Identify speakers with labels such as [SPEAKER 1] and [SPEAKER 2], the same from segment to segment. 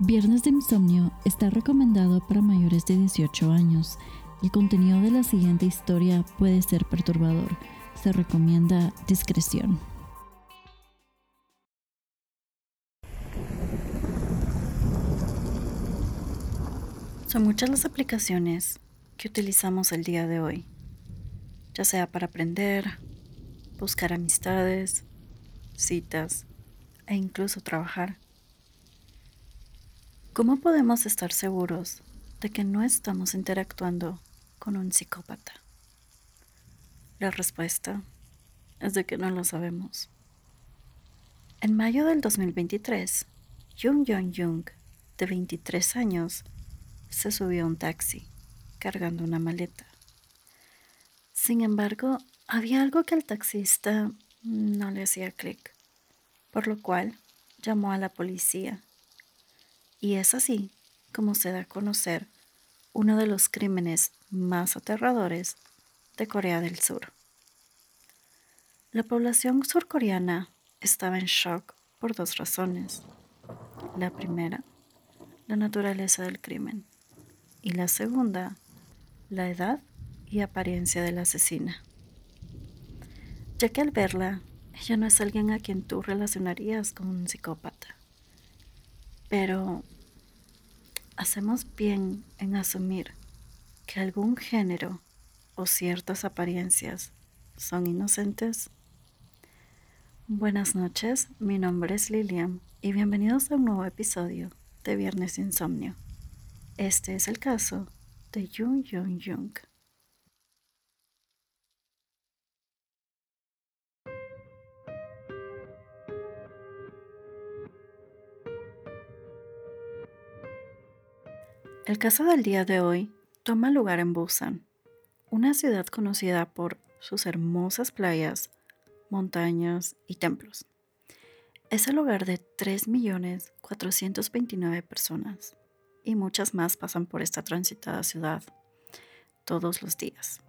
[SPEAKER 1] Viernes de Insomnio está recomendado para mayores de 18 años. El contenido de la siguiente historia puede ser perturbador. Se recomienda discreción. Son muchas las aplicaciones que utilizamos el día de hoy, ya sea para aprender, buscar amistades, citas e incluso trabajar. ¿Cómo podemos estar seguros de que no estamos interactuando con un psicópata? La respuesta es de que no lo sabemos. En mayo del 2023, Jung Jong Jung, de 23 años, se subió a un taxi cargando una maleta. Sin embargo, había algo que al taxista no le hacía clic, por lo cual llamó a la policía y es así como se da a conocer uno de los crímenes más aterradores de Corea del Sur. La población surcoreana estaba en shock por dos razones. La primera, la naturaleza del crimen. Y la segunda, la edad y apariencia de la asesina. Ya que al verla, ella no es alguien a quien tú relacionarías con un psicópata. Pero hacemos bien en asumir que algún género o ciertas apariencias son inocentes. Buenas noches, mi nombre es Lilian y bienvenidos a un nuevo episodio de Viernes Insomnio. Este es el caso de Jung Jung Jung. El caso del día de hoy toma lugar en Busan, una ciudad conocida por sus hermosas playas, montañas y templos. Es el hogar de 3.429 personas y muchas más pasan por esta transitada ciudad todos los días,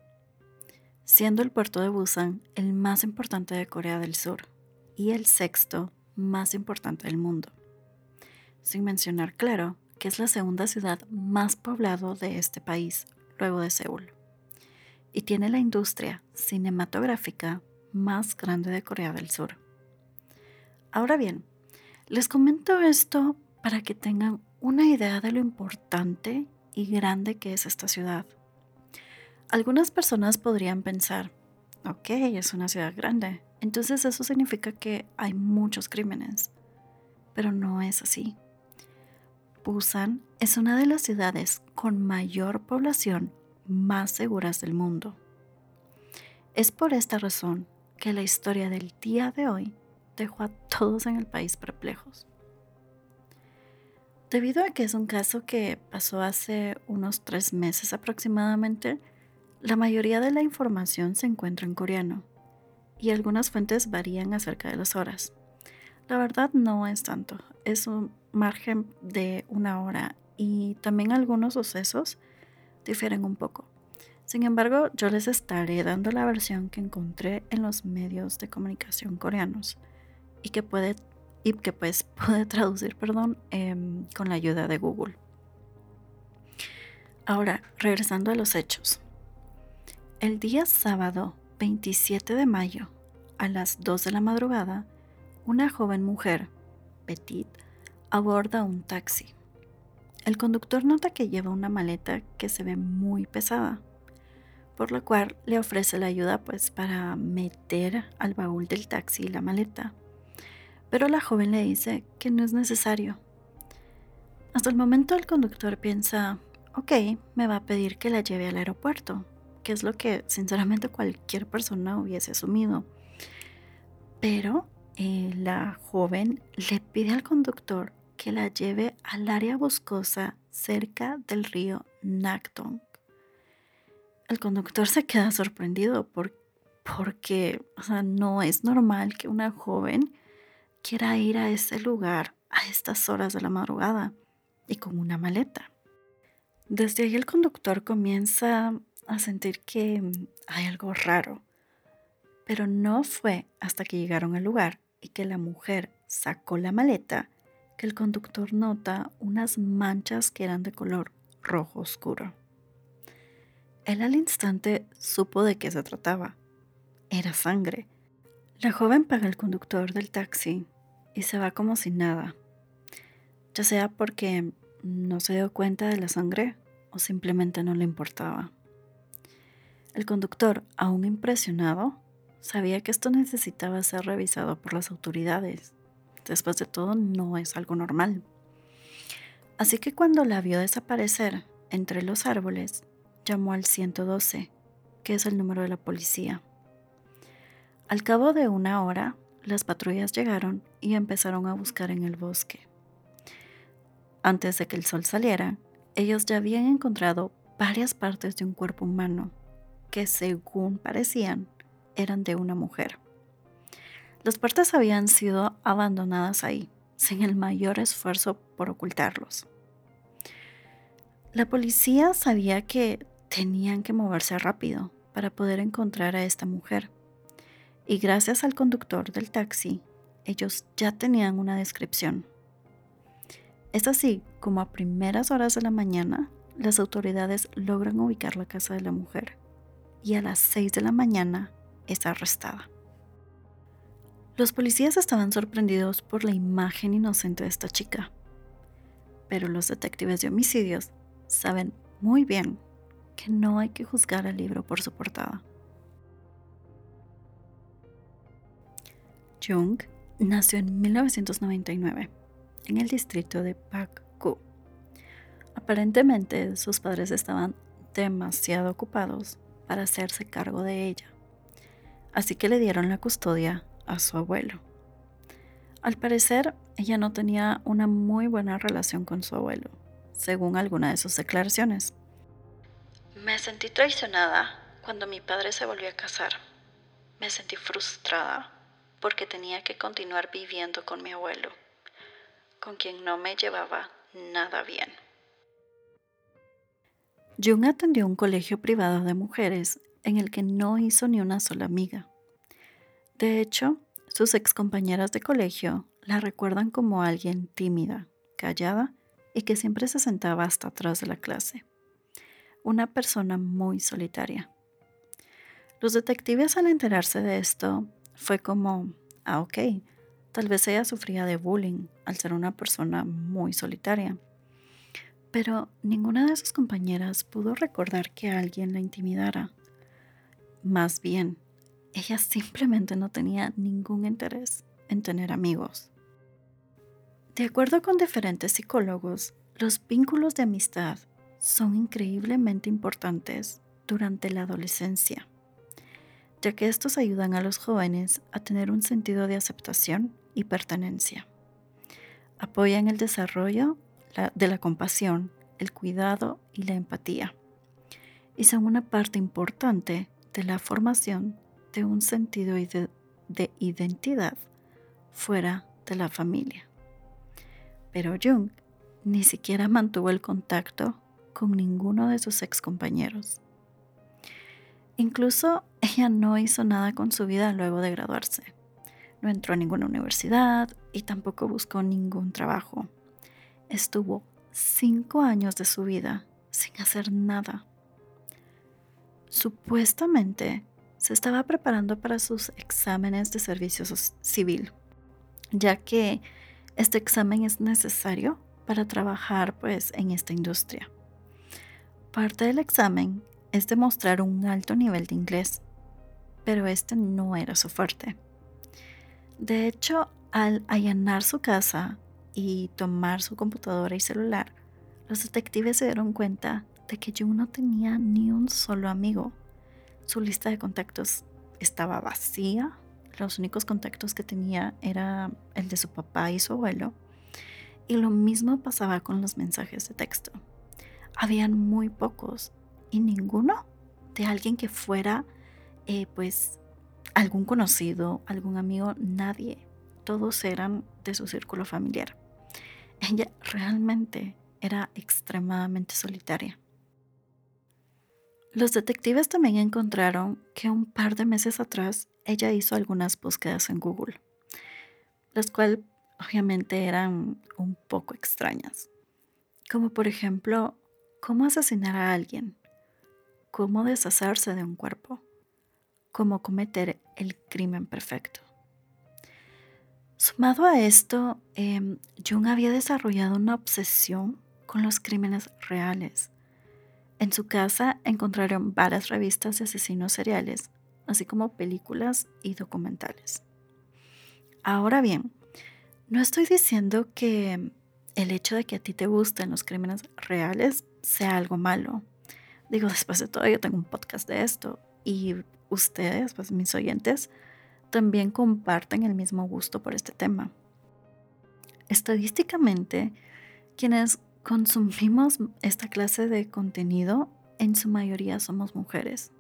[SPEAKER 1] siendo el puerto de Busan el más importante de Corea del Sur y el sexto más importante del mundo. Sin mencionar, claro, que es la segunda ciudad más poblada de este país, luego de Seúl, y tiene la industria cinematográfica más grande de Corea del Sur. Ahora bien, les comento esto para que tengan una idea de lo importante y grande que es esta ciudad. Algunas personas podrían pensar, ok, es una ciudad grande, entonces eso significa que hay muchos crímenes, pero no es así. Busan es una de las ciudades con mayor población más seguras del mundo. Es por esta razón que la historia del día de hoy dejó a todos en el país perplejos. Debido a que es un caso que pasó hace unos tres meses aproximadamente, la mayoría de la información se encuentra en coreano y algunas fuentes varían acerca de las horas. La verdad no es tanto, es un margen de una hora y también algunos sucesos difieren un poco. Sin embargo, yo les estaré dando la versión que encontré en los medios de comunicación coreanos y que puede y que pues puede traducir, perdón, em, con la ayuda de Google. Ahora, regresando a los hechos. El día sábado 27 de mayo, a las 2 de la madrugada, una joven mujer, Petit, aborda un taxi. El conductor nota que lleva una maleta que se ve muy pesada, por lo cual le ofrece la ayuda pues para meter al baúl del taxi la maleta. Pero la joven le dice que no es necesario. Hasta el momento el conductor piensa, ok, me va a pedir que la lleve al aeropuerto, que es lo que sinceramente cualquier persona hubiese asumido. Pero eh, la joven le pide al conductor que la lleve al área boscosa cerca del río Nakdong. El conductor se queda sorprendido porque no es normal que una joven quiera ir a ese lugar a estas horas de la madrugada y con una maleta. Desde ahí el conductor comienza a sentir que hay algo raro, pero no fue hasta que llegaron al lugar y que la mujer sacó la maleta que el conductor nota unas manchas que eran de color rojo oscuro. Él al instante supo de qué se trataba. Era sangre. La joven paga al conductor del taxi y se va como sin nada, ya sea porque no se dio cuenta de la sangre o simplemente no le importaba. El conductor, aún impresionado, sabía que esto necesitaba ser revisado por las autoridades. Después de todo, no es algo normal. Así que cuando la vio desaparecer entre los árboles, llamó al 112, que es el número de la policía. Al cabo de una hora, las patrullas llegaron y empezaron a buscar en el bosque. Antes de que el sol saliera, ellos ya habían encontrado varias partes de un cuerpo humano que según parecían eran de una mujer. Las partes habían sido abandonadas ahí, sin el mayor esfuerzo por ocultarlos. La policía sabía que tenían que moverse rápido para poder encontrar a esta mujer. Y gracias al conductor del taxi, ellos ya tenían una descripción. Es así como a primeras horas de la mañana, las autoridades logran ubicar la casa de la mujer y a las 6 de la mañana es arrestada. Los policías estaban sorprendidos por la imagen inocente de esta chica, pero los detectives de homicidios saben muy bien que no hay que juzgar al libro por su portada. Jung nació en 1999 en el distrito de Pak-Ku. Aparentemente sus padres estaban demasiado ocupados para hacerse cargo de ella, así que le dieron la custodia a su abuelo. Al parecer, ella no tenía una muy buena relación con su abuelo, según alguna de sus declaraciones. Me sentí traicionada cuando mi padre se volvió a casar. Me sentí frustrada porque tenía que continuar viviendo con mi abuelo, con quien no me llevaba nada bien. Jung atendió un colegio privado de mujeres en el que no hizo ni una sola amiga. De hecho, sus excompañeras de colegio la recuerdan como alguien tímida, callada y que siempre se sentaba hasta atrás de la clase. Una persona muy solitaria. Los detectives al enterarse de esto fue como, ah, ok, tal vez ella sufría de bullying al ser una persona muy solitaria pero ninguna de sus compañeras pudo recordar que alguien la intimidara. Más bien, ella simplemente no tenía ningún interés en tener amigos. De acuerdo con diferentes psicólogos, los vínculos de amistad son increíblemente importantes durante la adolescencia, ya que estos ayudan a los jóvenes a tener un sentido de aceptación y pertenencia. Apoyan el desarrollo de la compasión, el cuidado y la empatía. Y son una parte importante de la formación de un sentido de identidad fuera de la familia. Pero Jung ni siquiera mantuvo el contacto con ninguno de sus ex compañeros. Incluso ella no hizo nada con su vida luego de graduarse. No entró a ninguna universidad y tampoco buscó ningún trabajo estuvo cinco años de su vida sin hacer nada. Supuestamente se estaba preparando para sus exámenes de servicio civil, ya que este examen es necesario para trabajar pues en esta industria. Parte del examen es demostrar un alto nivel de inglés, pero este no era su fuerte. De hecho, al allanar su casa y tomar su computadora y celular, los detectives se dieron cuenta de que Jung no tenía ni un solo amigo. Su lista de contactos estaba vacía. Los únicos contactos que tenía era el de su papá y su abuelo. Y lo mismo pasaba con los mensajes de texto. Habían muy pocos y ninguno de alguien que fuera, eh, pues, algún conocido, algún amigo, nadie. Todos eran de su círculo familiar. Ella realmente era extremadamente solitaria. Los detectives también encontraron que un par de meses atrás ella hizo algunas búsquedas en Google, las cuales obviamente eran un poco extrañas. Como por ejemplo, cómo asesinar a alguien, cómo deshacerse de un cuerpo, cómo cometer el crimen perfecto. Sumado a esto, eh, Jung había desarrollado una obsesión con los crímenes reales. En su casa encontraron varias revistas de asesinos seriales, así como películas y documentales. Ahora bien, no estoy diciendo que el hecho de que a ti te gusten los crímenes reales sea algo malo. Digo, después de todo, yo tengo un podcast de esto y ustedes, pues mis oyentes, también comparten el mismo gusto por este tema. Estadísticamente, quienes consumimos esta clase de contenido, en su mayoría somos mujeres.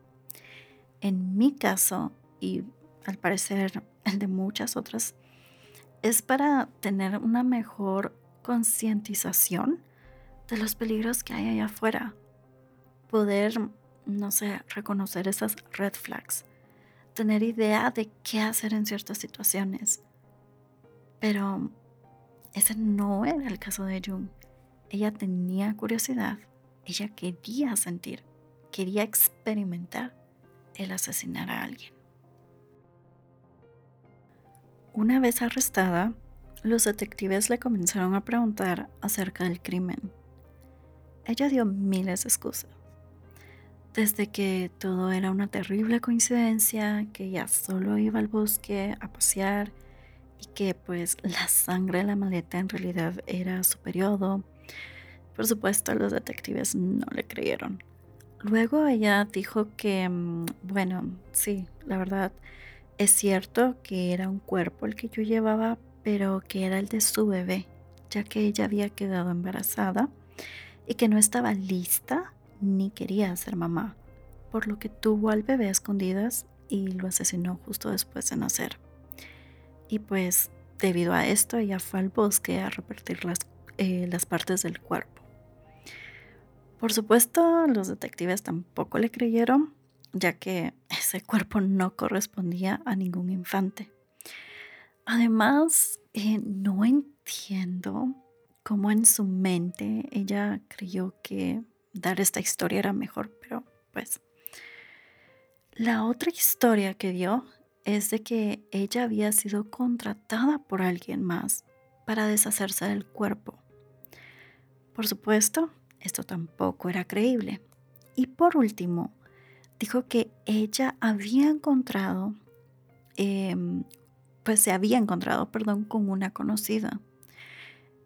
[SPEAKER 1] En mi caso, y al parecer el de muchas otras, es para tener una mejor concientización de los peligros que hay allá afuera. Poder, no sé, reconocer esas red flags tener idea de qué hacer en ciertas situaciones. Pero ese no era el caso de Jung. Ella tenía curiosidad, ella quería sentir, quería experimentar el asesinar a alguien. Una vez arrestada, los detectives le comenzaron a preguntar acerca del crimen. Ella dio miles de excusas desde que todo era una terrible coincidencia, que ella solo iba al bosque a pasear y que pues la sangre de la maleta en realidad era su periodo. Por supuesto, los detectives no le creyeron. Luego ella dijo que, mm, bueno, sí, la verdad, es cierto que era un cuerpo el que yo llevaba, pero que era el de su bebé, ya que ella había quedado embarazada y que no estaba lista ni quería ser mamá, por lo que tuvo al bebé a escondidas y lo asesinó justo después de nacer. Y pues debido a esto ella fue al bosque a repartir las, eh, las partes del cuerpo. Por supuesto, los detectives tampoco le creyeron, ya que ese cuerpo no correspondía a ningún infante. Además, eh, no entiendo cómo en su mente ella creyó que dar esta historia era mejor, pero pues... La otra historia que dio es de que ella había sido contratada por alguien más para deshacerse del cuerpo. Por supuesto, esto tampoco era creíble. Y por último, dijo que ella había encontrado, em, pues se había encontrado, perdón, con una conocida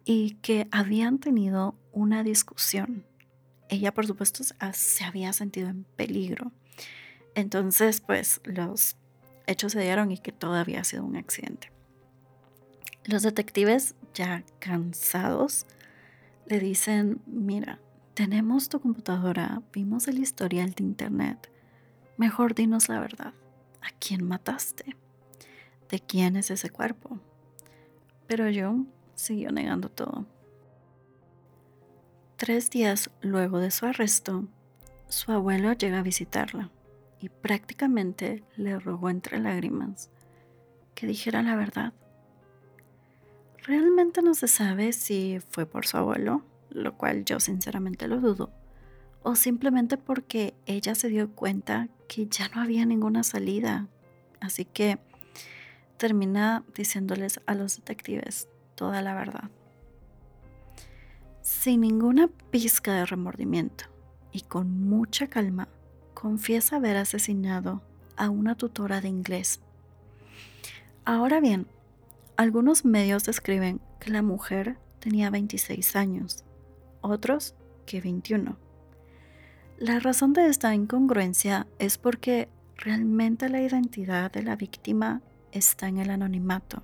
[SPEAKER 1] y que habían tenido una discusión ella por supuesto se había sentido en peligro. Entonces, pues los hechos se dieron y que todo había sido un accidente. Los detectives, ya cansados, le dicen, mira, tenemos tu computadora, vimos el historial de internet. Mejor dinos la verdad. ¿A quién mataste? ¿De quién es ese cuerpo? Pero yo siguió negando todo. Tres días luego de su arresto, su abuelo llega a visitarla y prácticamente le rogó entre lágrimas que dijera la verdad. Realmente no se sabe si fue por su abuelo, lo cual yo sinceramente lo dudo, o simplemente porque ella se dio cuenta que ya no había ninguna salida. Así que termina diciéndoles a los detectives toda la verdad sin ninguna pizca de remordimiento y con mucha calma, confiesa haber asesinado a una tutora de inglés. Ahora bien, algunos medios describen que la mujer tenía 26 años, otros que 21. La razón de esta incongruencia es porque realmente la identidad de la víctima está en el anonimato.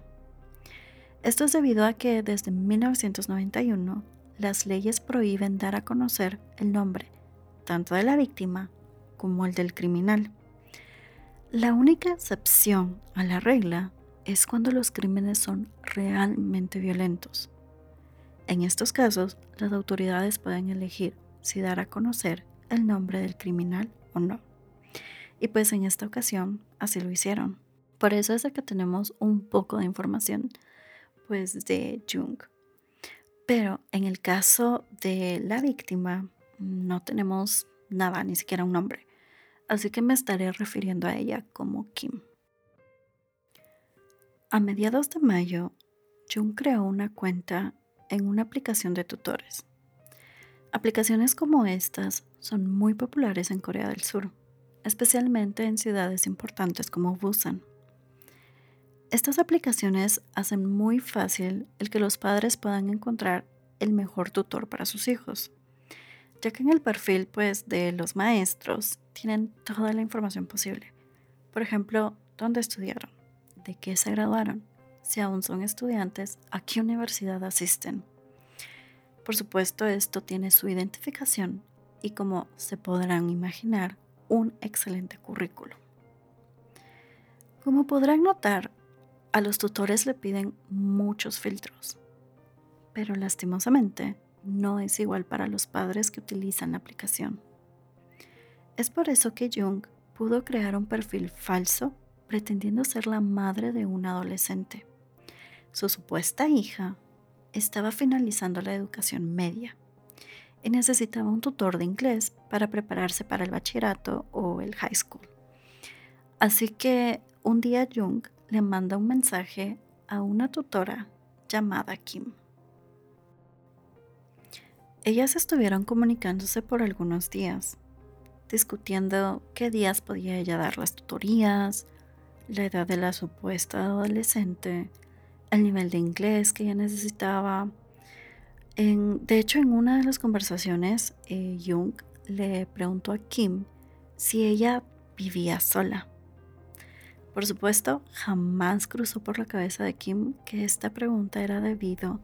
[SPEAKER 1] Esto es debido a que desde 1991 las leyes prohíben dar a conocer el nombre tanto de la víctima como el del criminal. La única excepción a la regla es cuando los crímenes son realmente violentos. En estos casos, las autoridades pueden elegir si dar a conocer el nombre del criminal o no. Y pues en esta ocasión así lo hicieron. Por eso es que tenemos un poco de información pues de Jung. Pero en el caso de la víctima no tenemos nada, ni siquiera un nombre. Así que me estaré refiriendo a ella como Kim. A mediados de mayo, Jung creó una cuenta en una aplicación de tutores. Aplicaciones como estas son muy populares en Corea del Sur, especialmente en ciudades importantes como Busan. Estas aplicaciones hacen muy fácil el que los padres puedan encontrar el mejor tutor para sus hijos, ya que en el perfil pues, de los maestros tienen toda la información posible. Por ejemplo, dónde estudiaron, de qué se graduaron, si aún son estudiantes, a qué universidad asisten. Por supuesto, esto tiene su identificación y como se podrán imaginar, un excelente currículo. Como podrán notar, a los tutores le piden muchos filtros, pero lastimosamente no es igual para los padres que utilizan la aplicación. Es por eso que Jung pudo crear un perfil falso pretendiendo ser la madre de un adolescente. Su supuesta hija estaba finalizando la educación media y necesitaba un tutor de inglés para prepararse para el bachillerato o el high school. Así que un día Jung le manda un mensaje a una tutora llamada Kim. Ellas estuvieron comunicándose por algunos días, discutiendo qué días podía ella dar las tutorías, la edad de la supuesta adolescente, el nivel de inglés que ella necesitaba. de hecho, en una de las conversaciones, eh, Jung le preguntó a Kim si ella vivía sola. Por supuesto, jamás cruzó por la cabeza de Kim que esta pregunta era debido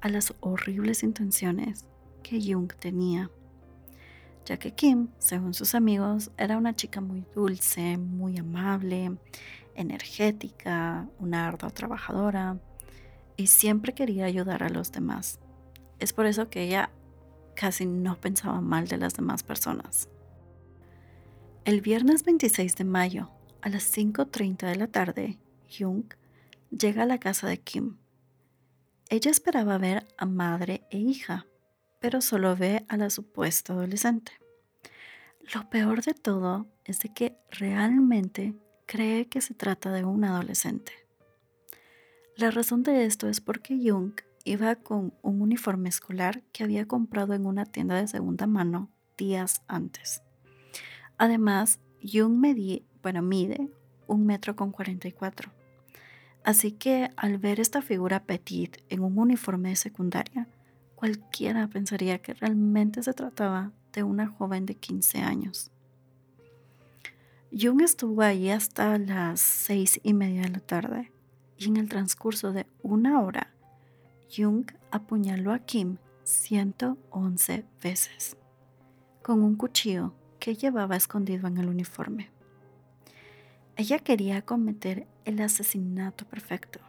[SPEAKER 1] a las horribles intenciones que Jung tenía, ya que Kim, según sus amigos, era una chica muy dulce, muy amable, energética, una ardua trabajadora y siempre quería ayudar a los demás. Es por eso que ella casi no pensaba mal de las demás personas. El viernes 26 de mayo a las 5.30 de la tarde, Jung llega a la casa de Kim. Ella esperaba ver a madre e hija, pero solo ve a la supuesta adolescente. Lo peor de todo es de que realmente cree que se trata de un adolescente. La razón de esto es porque Jung iba con un uniforme escolar que había comprado en una tienda de segunda mano días antes. Además, Jung medía bueno, mide un metro con 44. Así que al ver esta figura petit en un uniforme de secundaria, cualquiera pensaría que realmente se trataba de una joven de 15 años. Jung estuvo ahí hasta las seis y media de la tarde y en el transcurso de una hora, Jung apuñaló a Kim 111 veces con un cuchillo que llevaba escondido en el uniforme. Ella quería cometer el asesinato perfecto,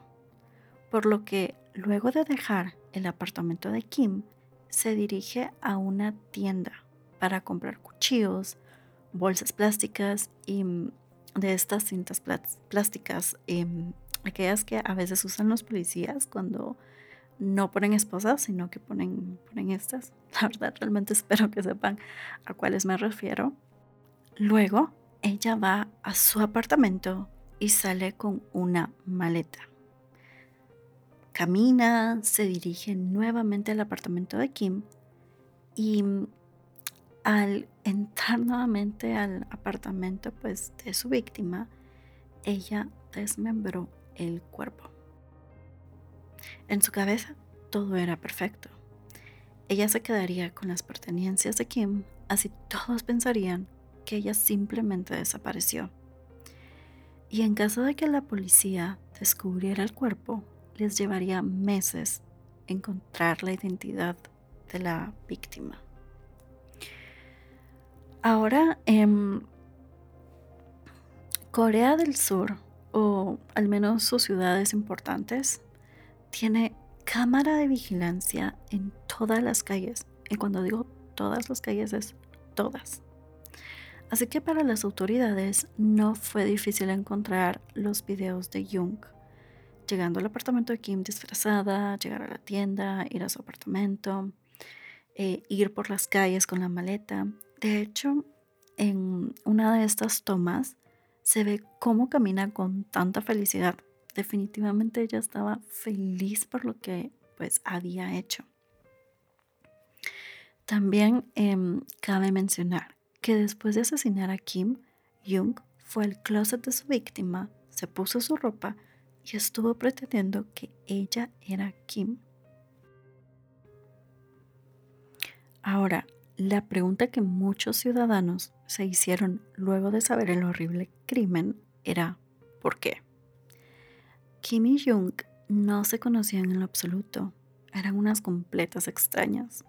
[SPEAKER 1] por lo que luego de dejar el apartamento de Kim, se dirige a una tienda para comprar cuchillos, bolsas plásticas y mm, de estas cintas plásticas, em, aquellas que a veces usan los policías cuando no ponen esposas, sino que ponen, ponen estas. La verdad, realmente espero que sepan a cuáles me refiero. Luego ella va a su apartamento y sale con una maleta. Camina, se dirige nuevamente al apartamento de Kim y al entrar nuevamente al apartamento pues, de su víctima, ella desmembró el cuerpo. En su cabeza todo era perfecto. Ella se quedaría con las pertenencias de Kim, así todos pensarían que ella simplemente desapareció. Y en caso de que la policía descubriera el cuerpo, les llevaría meses encontrar la identidad de la víctima. Ahora, en Corea del Sur, o al menos sus ciudades importantes, tiene cámara de vigilancia en todas las calles. Y cuando digo todas las calles es todas. Así que para las autoridades no fue difícil encontrar los videos de Jung, llegando al apartamento de Kim disfrazada, llegar a la tienda, ir a su apartamento, eh, ir por las calles con la maleta. De hecho, en una de estas tomas se ve cómo camina con tanta felicidad. Definitivamente ella estaba feliz por lo que pues había hecho. También em, cabe mencionar que después de asesinar a Kim, Jung fue al closet de su víctima, se puso su ropa y estuvo pretendiendo que ella era Kim. Ahora, la pregunta que muchos ciudadanos se hicieron luego de saber el horrible crimen era ¿por qué? Kim y Jung no se conocían en lo absoluto, eran unas completas extrañas.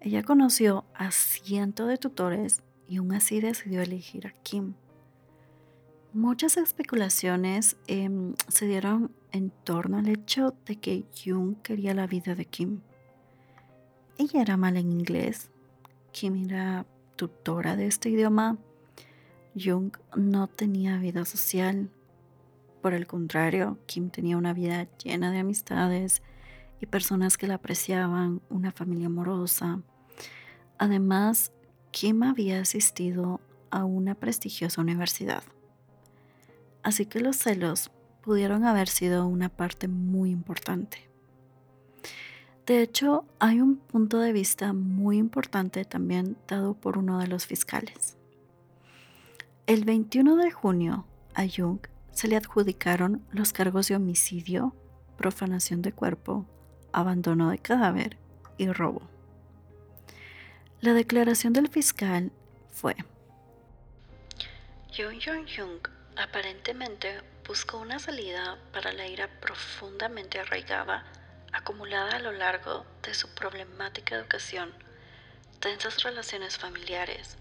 [SPEAKER 1] Ella conoció a cientos de tutores y aún así decidió elegir a Kim. Muchas especulaciones em, se dieron en torno al hecho de que Jung quería la vida de Kim. Ella era mala en inglés. Kim era tutora de este idioma. Jung no tenía vida social. Por el contrario, Kim tenía una vida llena de amistades y personas que la apreciaban, una familia amorosa. Además, Kim había asistido a una prestigiosa universidad. Así que los celos pudieron haber sido una parte muy importante. De hecho, hay un punto de vista muy importante también dado por uno de los fiscales. El 21 de junio a Jung se le adjudicaron los cargos de homicidio, profanación de cuerpo, abandono de cadáver y robo. La declaración del fiscal fue: Jung Jung Jung aparentemente buscó una salida para la ira profundamente arraigada acumulada a lo largo de su problemática educación, tensas relaciones familiares,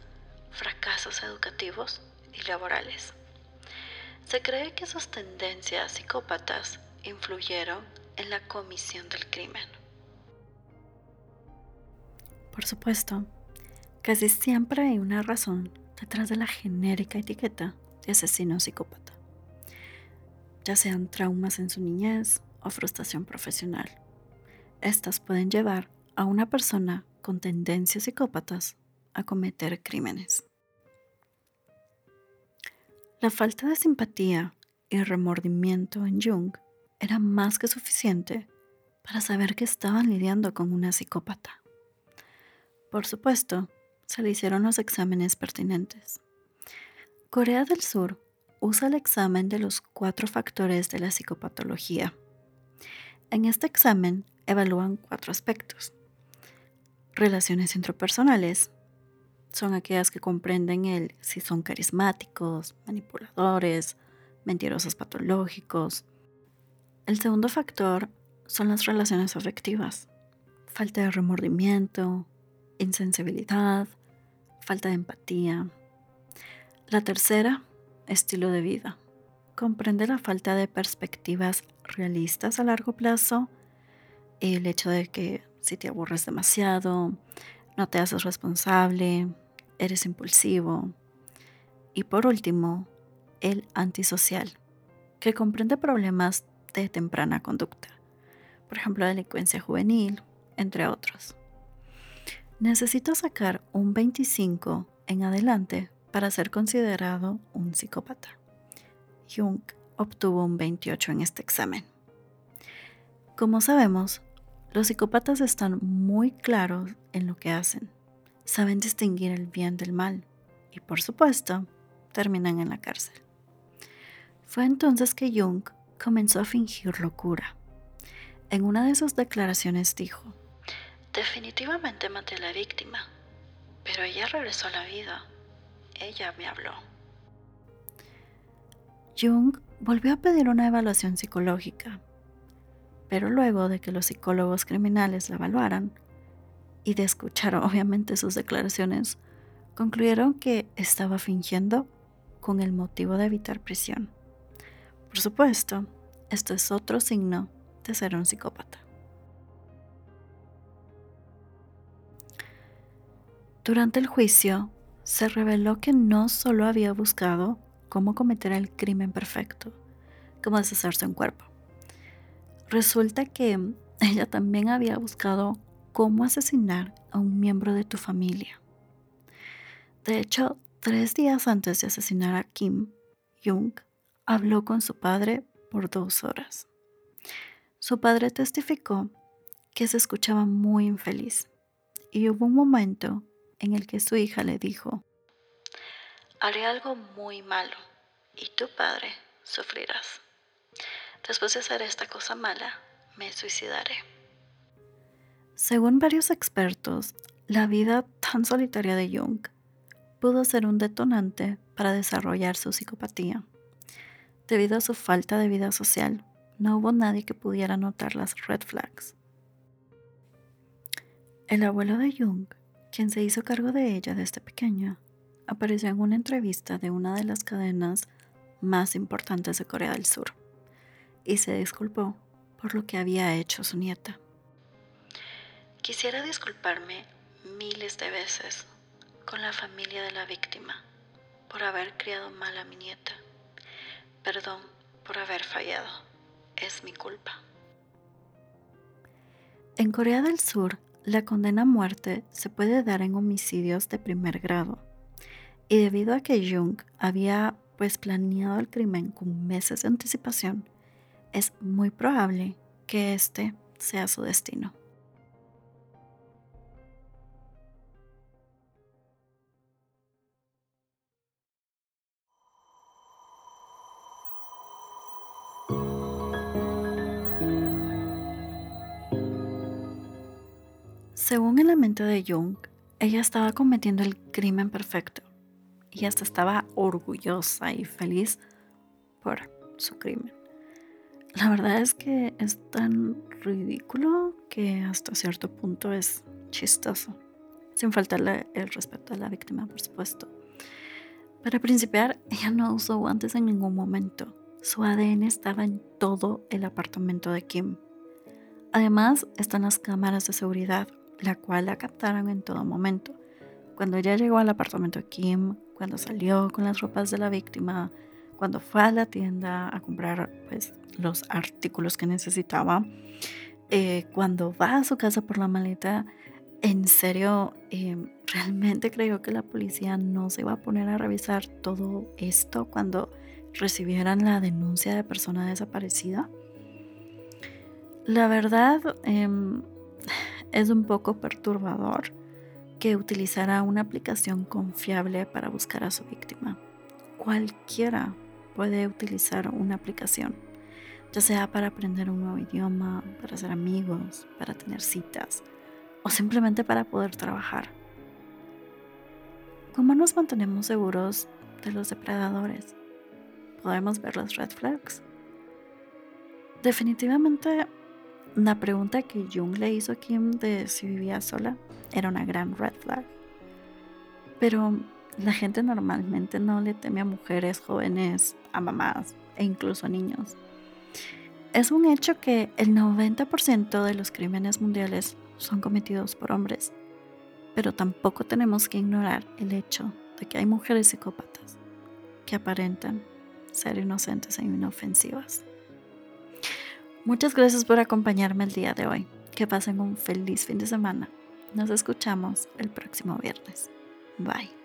[SPEAKER 1] fracasos educativos y laborales. Se cree que sus tendencias psicópatas influyeron en la comisión del crimen. Por supuesto, casi siempre hay una razón detrás de la genérica etiqueta de asesino psicópata, ya sean traumas en su niñez o frustración profesional. Estas pueden llevar a una persona con tendencias psicópatas a cometer crímenes. La falta de simpatía y remordimiento en Jung era más que suficiente para saber que estaban lidiando con una psicópata. Por supuesto, se le hicieron los exámenes pertinentes. Corea del Sur usa el examen de los cuatro factores de la psicopatología. En este examen evalúan cuatro aspectos. Relaciones intrapersonales son aquellas que comprenden el si son carismáticos, manipuladores, mentirosos patológicos. El segundo factor son las relaciones afectivas. Falta de remordimiento, insensibilidad, falta de empatía, la tercera, estilo de vida. Comprende la falta de perspectivas realistas a largo plazo, el hecho de que si te aburres demasiado, no te haces responsable, eres impulsivo. Y por último, el antisocial, que comprende problemas de temprana conducta, por ejemplo, delincuencia juvenil, entre otros. Necesito sacar un 25 en adelante para ser considerado un psicópata. Jung obtuvo un 28 en este examen. Como sabemos, los psicópatas están muy claros en lo que hacen, saben distinguir el bien del mal y por supuesto terminan en la cárcel. Fue entonces que Jung comenzó a fingir locura. En una de sus declaraciones dijo, Definitivamente maté a la víctima, pero ella regresó a la vida ella me habló. Jung volvió a pedir una evaluación psicológica, pero luego de que los psicólogos criminales la evaluaran y de escuchar obviamente sus declaraciones, concluyeron que estaba fingiendo con el motivo de evitar prisión. Por supuesto, esto es otro signo de ser un psicópata. Durante el juicio, se reveló que no solo había buscado cómo cometer el crimen perfecto, como deshacerse un cuerpo, Resulta que ella también había buscado cómo asesinar a un miembro de tu familia. De hecho, tres días antes de asesinar a Kim, Jung habló con su padre por dos horas. Su padre testificó que se escuchaba muy infeliz y hubo un momento en el que su hija le dijo, haré algo muy malo y tu padre sufrirás. Después de hacer esta cosa mala, me suicidaré. Según varios expertos, la vida tan solitaria de Jung pudo ser un detonante para desarrollar su psicopatía. Debido a su falta de vida social, no hubo nadie que pudiera notar las red flags. El abuelo de Jung, quien se hizo cargo de ella desde pequeña, apareció en una entrevista de una de las cadenas más importantes de Corea del Sur y se disculpó por lo que había hecho su nieta. Quisiera disculparme miles de veces con la familia de la víctima por haber criado mal a mi nieta. Perdón por haber fallado. Es mi culpa. En Corea del Sur, la condena a muerte se puede dar en homicidios de primer grado. Y debido a que Jung había pues planeado el crimen con meses de anticipación, es muy probable que este sea su destino. Según el la mente de Jung, ella estaba cometiendo el crimen perfecto y hasta estaba orgullosa y feliz por su crimen. La verdad es que es tan ridículo que hasta cierto punto es chistoso, sin faltarle el respeto a la víctima, por supuesto. Para principiar, ella no usó guantes en ningún momento. Su ADN estaba en todo el apartamento de Kim. Además, están las cámaras de seguridad la cual la captaron en todo momento. Cuando ella llegó al apartamento de Kim, cuando salió con las ropas de la víctima, cuando fue a la tienda a comprar pues, los artículos que necesitaba, eh, cuando va a su casa por la maleta, en serio, eh, realmente creo que la policía no se iba a poner a revisar todo esto cuando recibieran la denuncia de persona desaparecida. La verdad, em, es un poco perturbador que utilizara una aplicación confiable para buscar a su víctima. Cualquiera puede utilizar una aplicación, ya sea para aprender un nuevo idioma, para hacer amigos, para tener citas o simplemente para poder trabajar. ¿Cómo nos mantenemos seguros de los depredadores? ¿Podemos ver las red flags? Definitivamente la pregunta que Jung le hizo a Kim de si vivía sola era una gran red flag. Pero la gente normalmente no le teme a mujeres jóvenes, a mamás e incluso a niños. Es un hecho que el 90% de los crímenes mundiales son cometidos por hombres, pero tampoco tenemos que ignorar el hecho de que hay mujeres psicópatas que aparentan ser inocentes e inofensivas. Muchas gracias por acompañarme el día de hoy. Que pasen un feliz fin de semana. Nos escuchamos el próximo viernes. Bye.